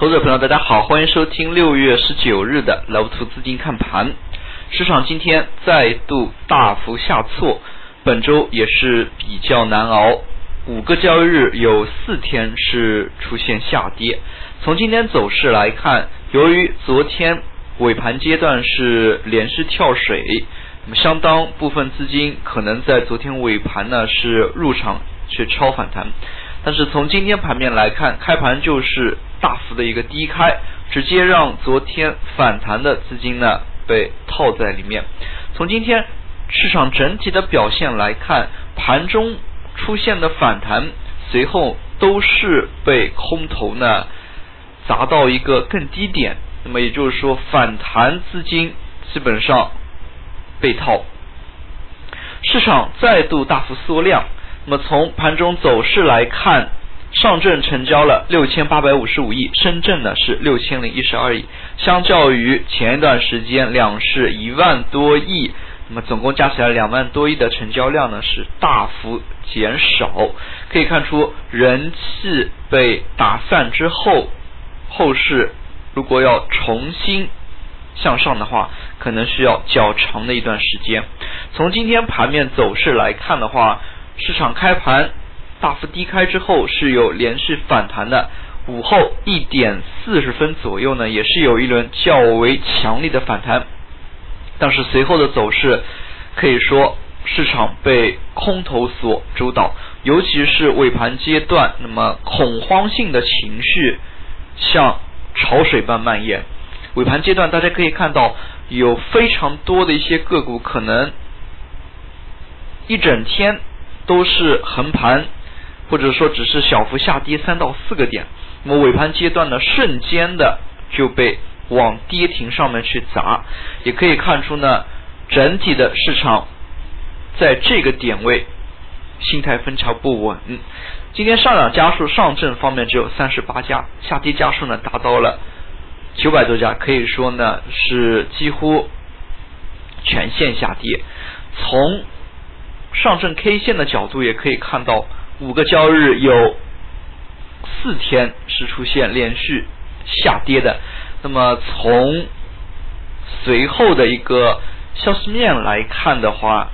投资者朋友，大家好，欢迎收听六月十九日的 Love 图资金看盘。市场今天再度大幅下挫，本周也是比较难熬。五个交易日有四天是出现下跌。从今天走势来看，由于昨天尾盘阶段是连续跳水，那么相当部分资金可能在昨天尾盘呢是入场去超反弹。但是从今天盘面来看，开盘就是大幅的一个低开，直接让昨天反弹的资金呢被套在里面。从今天市场整体的表现来看，盘中出现的反弹，随后都是被空头呢砸到一个更低点。那么也就是说，反弹资金基本上被套，市场再度大幅缩量。那么从盘中走势来看，上证成交了六千八百五十五亿，深圳呢是六千零一十二亿。相较于前一段时间两市一万多亿，那么总共加起来两万多亿的成交量呢是大幅减少。可以看出人气被打散之后，后市如果要重新向上的话，可能需要较长的一段时间。从今天盘面走势来看的话，市场开盘大幅低开之后是有连续反弹的，午后一点四十分左右呢，也是有一轮较为强力的反弹，但是随后的走势可以说市场被空头所主导，尤其是尾盘阶段，那么恐慌性的情绪像潮水般蔓延。尾盘阶段大家可以看到有非常多的一些个股可能一整天。都是横盘，或者说只是小幅下跌三到四个点，那么尾盘阶段呢，瞬间的就被往跌停上面去砸，也可以看出呢，整体的市场在这个点位心态非常不稳。今天上涨家数，上证方面只有三十八家，下跌家数呢达到了九百多家，可以说呢是几乎全线下跌。从上证 K 线的角度也可以看到，五个交易日有四天是出现连续下跌的。那么从随后的一个消息面来看的话，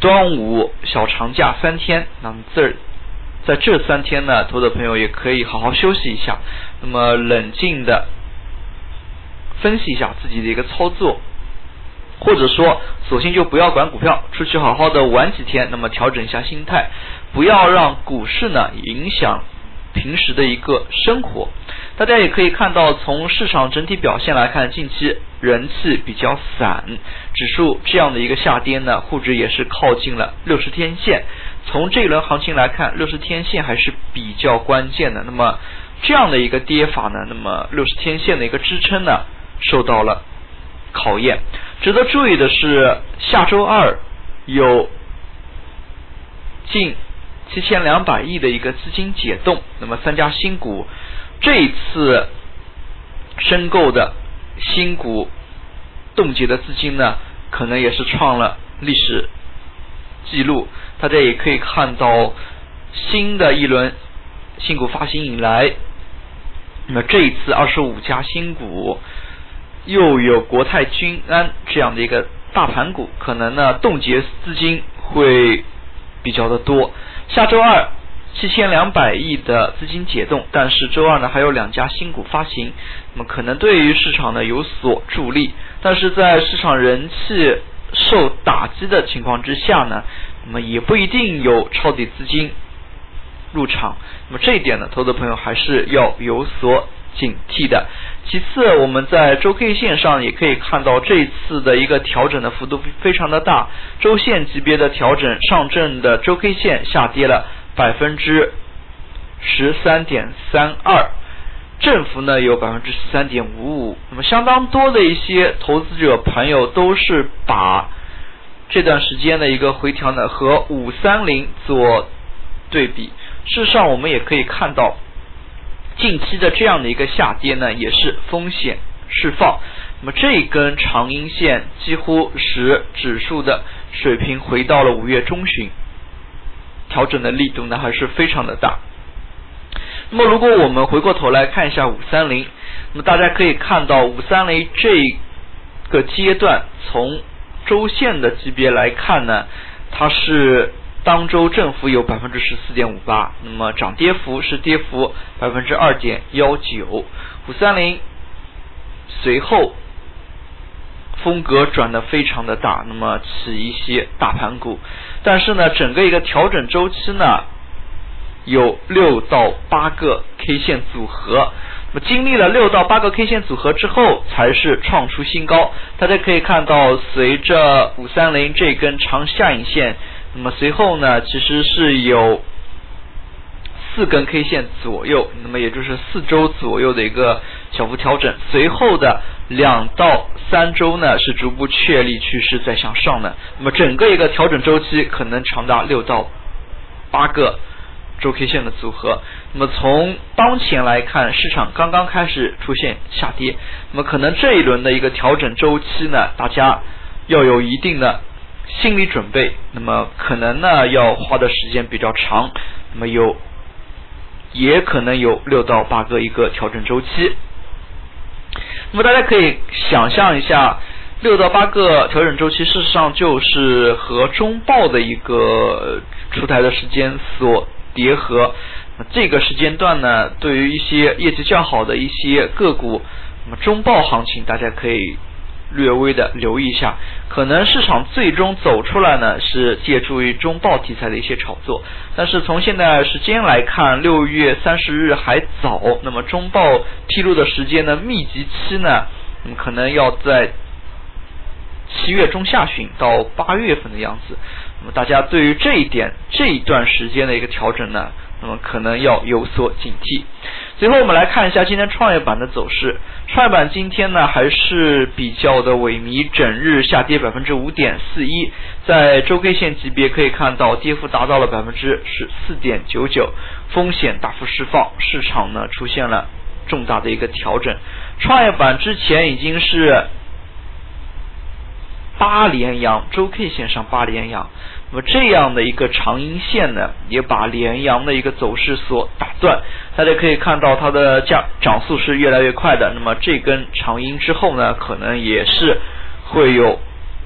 端午小长假三天，那么这在这三天呢，投资朋友也可以好好休息一下，那么冷静的分析一下自己的一个操作。或者说，索性就不要管股票，出去好好的玩几天，那么调整一下心态，不要让股市呢影响平时的一个生活。大家也可以看到，从市场整体表现来看，近期人气比较散，指数这样的一个下跌呢，沪指也是靠近了六十天线。从这一轮行情来看，六十天线还是比较关键的。那么这样的一个跌法呢，那么六十天线的一个支撑呢，受到了考验。值得注意的是，下周二有近七千两百亿的一个资金解冻，那么三家新股这一次申购的新股冻结的资金呢，可能也是创了历史记录。大家也可以看到，新的一轮新股发行以来，那么这一次二十五家新股。又有国泰君安这样的一个大盘股，可能呢冻结资金会比较的多。下周二七千两百亿的资金解冻，但是周二呢还有两家新股发行，那么可能对于市场呢有所助力。但是在市场人气受打击的情况之下呢，那么也不一定有抄底资金入场。那么这一点呢，投资朋友还是要有所警惕的。其次，我们在周 K 线上也可以看到，这一次的一个调整的幅度非常的大。周线级别的调整，上证的周 K 线下跌了百分之十三点三二，振幅呢有百分之十三点五五。那么，相当多的一些投资者朋友都是把这段时间的一个回调呢和五三零做对比。事实上，我们也可以看到。近期的这样的一个下跌呢，也是风险释放。那么这一根长阴线几乎使指数的水平回到了五月中旬，调整的力度呢还是非常的大。那么如果我们回过头来看一下五三零，那么大家可以看到五三零这个阶段从周线的级别来看呢，它是当周振幅有百分之十四点五八，那么涨跌幅是跌幅百分之二点幺九，五三零随后。风格转的非常的大，那么起一些大盘股，但是呢，整个一个调整周期呢，有六到八个 K 线组合，经历了六到八个 K 线组合之后，才是创出新高。大家可以看到，随着五三零这根长下影线，那么随后呢，其实是有四根 K 线左右，那么也就是四周左右的一个小幅调整，随后的。两到三周呢是逐步确立趋势在向上的，那么整个一个调整周期可能长达六到八个周 K 线的组合。那么从当前来看，市场刚刚开始出现下跌，那么可能这一轮的一个调整周期呢，大家要有一定的心理准备。那么可能呢要花的时间比较长，那么有也可能有六到八个一个调整周期。那么大家可以想象一下，六到八个调整周期，事实上就是和中报的一个出台的时间所叠合。那这个时间段呢，对于一些业绩较好的一些个股，那么中报行情大家可以。略微的留意一下，可能市场最终走出来呢是借助于中报题材的一些炒作，但是从现在时间来看，六月三十日还早，那么中报披露的时间呢密集期呢，可能要在七月中下旬到八月份的样子，那么大家对于这一点这一段时间的一个调整呢，那么可能要有所警惕。最后我们来看一下今天创业板的走势。创业板今天呢还是比较的萎靡，整日下跌百分之五点四一，在周 K 线级别可以看到跌幅达到了百分之十四点九九，风险大幅释放，市场呢出现了重大的一个调整。创业板之前已经是八连阳，周 K 线上八连阳。那么这样的一个长阴线呢，也把连阳的一个走势所打断。大家可以看到它的价涨速是越来越快的。那么这根长阴之后呢，可能也是会有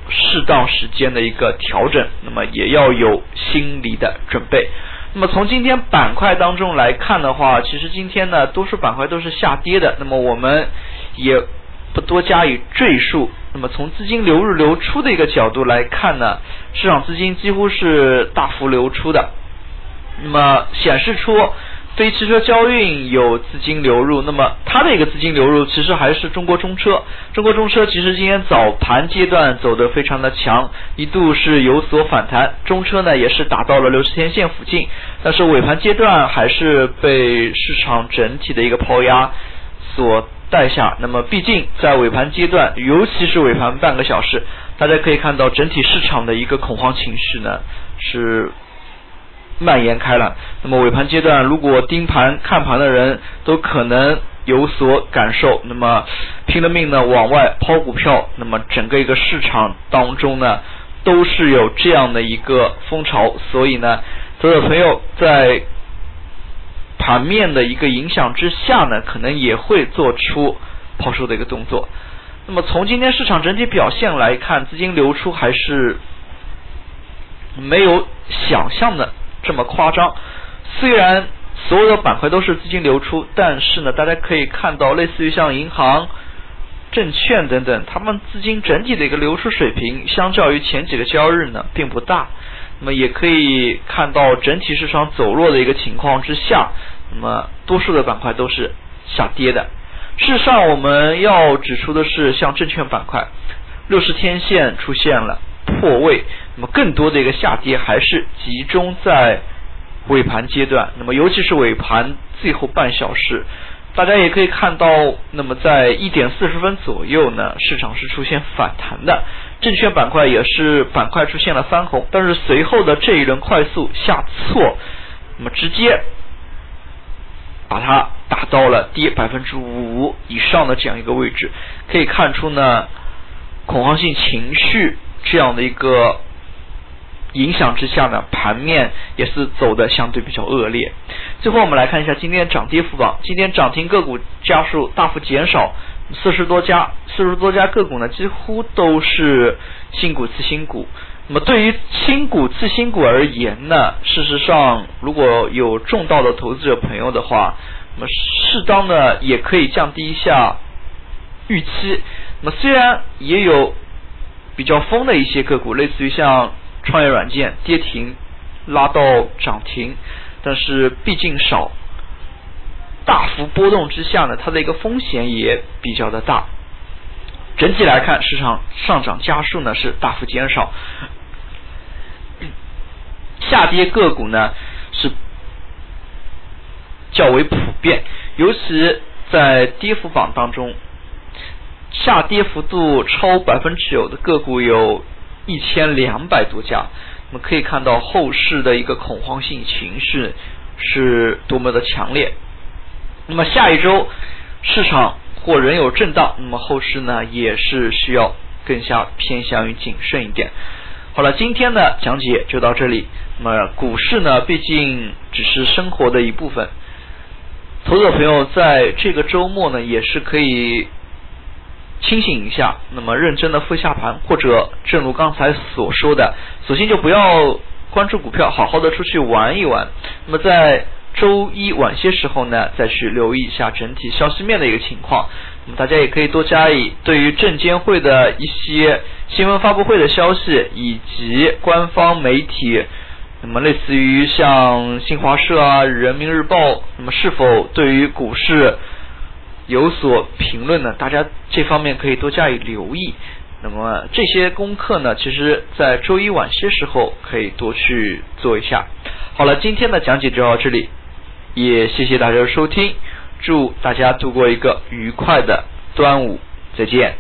适当时间的一个调整。那么也要有心理的准备。那么从今天板块当中来看的话，其实今天呢，多数板块都是下跌的。那么我们也不多加以赘述。那么从资金流入流出的一个角度来看呢，市场资金几乎是大幅流出的。那么显示出非汽车交运有资金流入，那么它的一个资金流入其实还是中国中车。中国中车其实今天早盘阶段走得非常的强，一度是有所反弹，中车呢也是达到了六十天线附近，但是尾盘阶段还是被市场整体的一个抛压所。带下，那么毕竟在尾盘阶段，尤其是尾盘半个小时，大家可以看到整体市场的一个恐慌情绪呢是蔓延开了。那么尾盘阶段，如果盯盘看盘的人都可能有所感受，那么拼了命呢往外抛股票，那么整个一个市场当中呢都是有这样的一个风潮，所以呢，所有朋友在。盘面的一个影响之下呢，可能也会做出抛售的一个动作。那么从今天市场整体表现来看，资金流出还是没有想象的这么夸张。虽然所有的板块都是资金流出，但是呢，大家可以看到，类似于像银行、证券等等，他们资金整体的一个流出水平，相较于前几个交易日呢，并不大。那么也可以看到整体市场走弱的一个情况之下，那么多数的板块都是下跌的。事实上，我们要指出的是，像证券板块，六十天线出现了破位，那么更多的一个下跌还是集中在尾盘阶段。那么尤其是尾盘最后半小时，大家也可以看到，那么在一点四十分左右呢，市场是出现反弹的。证券板块也是板块出现了翻红，但是随后的这一轮快速下挫，那么直接把它打到了跌百分之五以上的这样一个位置，可以看出呢，恐慌性情绪这样的一个影响之下呢，盘面也是走的相对比较恶劣。最后我们来看一下今天涨跌幅榜，今天涨停个股家数大幅减少，四十多家，四十多家个股呢几乎都是新股次新股。那么对于新股次新股而言呢，事实上如果有重道的投资者朋友的话，那么适当的也可以降低一下预期。那么虽然也有比较疯的一些个股，类似于像创业软件跌停拉到涨停，但是毕竟少，大幅波动之下呢，它的一个风险也比较的大。整体来看，市场上涨家数呢是大幅减少。下跌个股呢是较为普遍，尤其在跌幅榜当中，下跌幅度超百分之九的个股有一千两百多家。我们可以看到后市的一个恐慌性情绪是多么的强烈。那么下一周市场或仍有震荡，那么后市呢也是需要更加偏向于谨慎一点。好了，今天的讲解就到这里。那么股市呢，毕竟只是生活的一部分。投资者朋友在这个周末呢，也是可以清醒一下，那么认真的复下盘，或者正如刚才所说的，索性就不要关注股票，好好的出去玩一玩。那么在周一晚些时候呢，再去留意一下整体消息面的一个情况。那么大家也可以多加以对于证监会的一些新闻发布会的消息，以及官方媒体。那么，类似于像新华社啊、人民日报，那么是否对于股市有所评论呢？大家这方面可以多加以留意。那么这些功课呢，其实在周一晚些时候可以多去做一下。好了，今天的讲解就到这里，也谢谢大家的收听，祝大家度过一个愉快的端午，再见。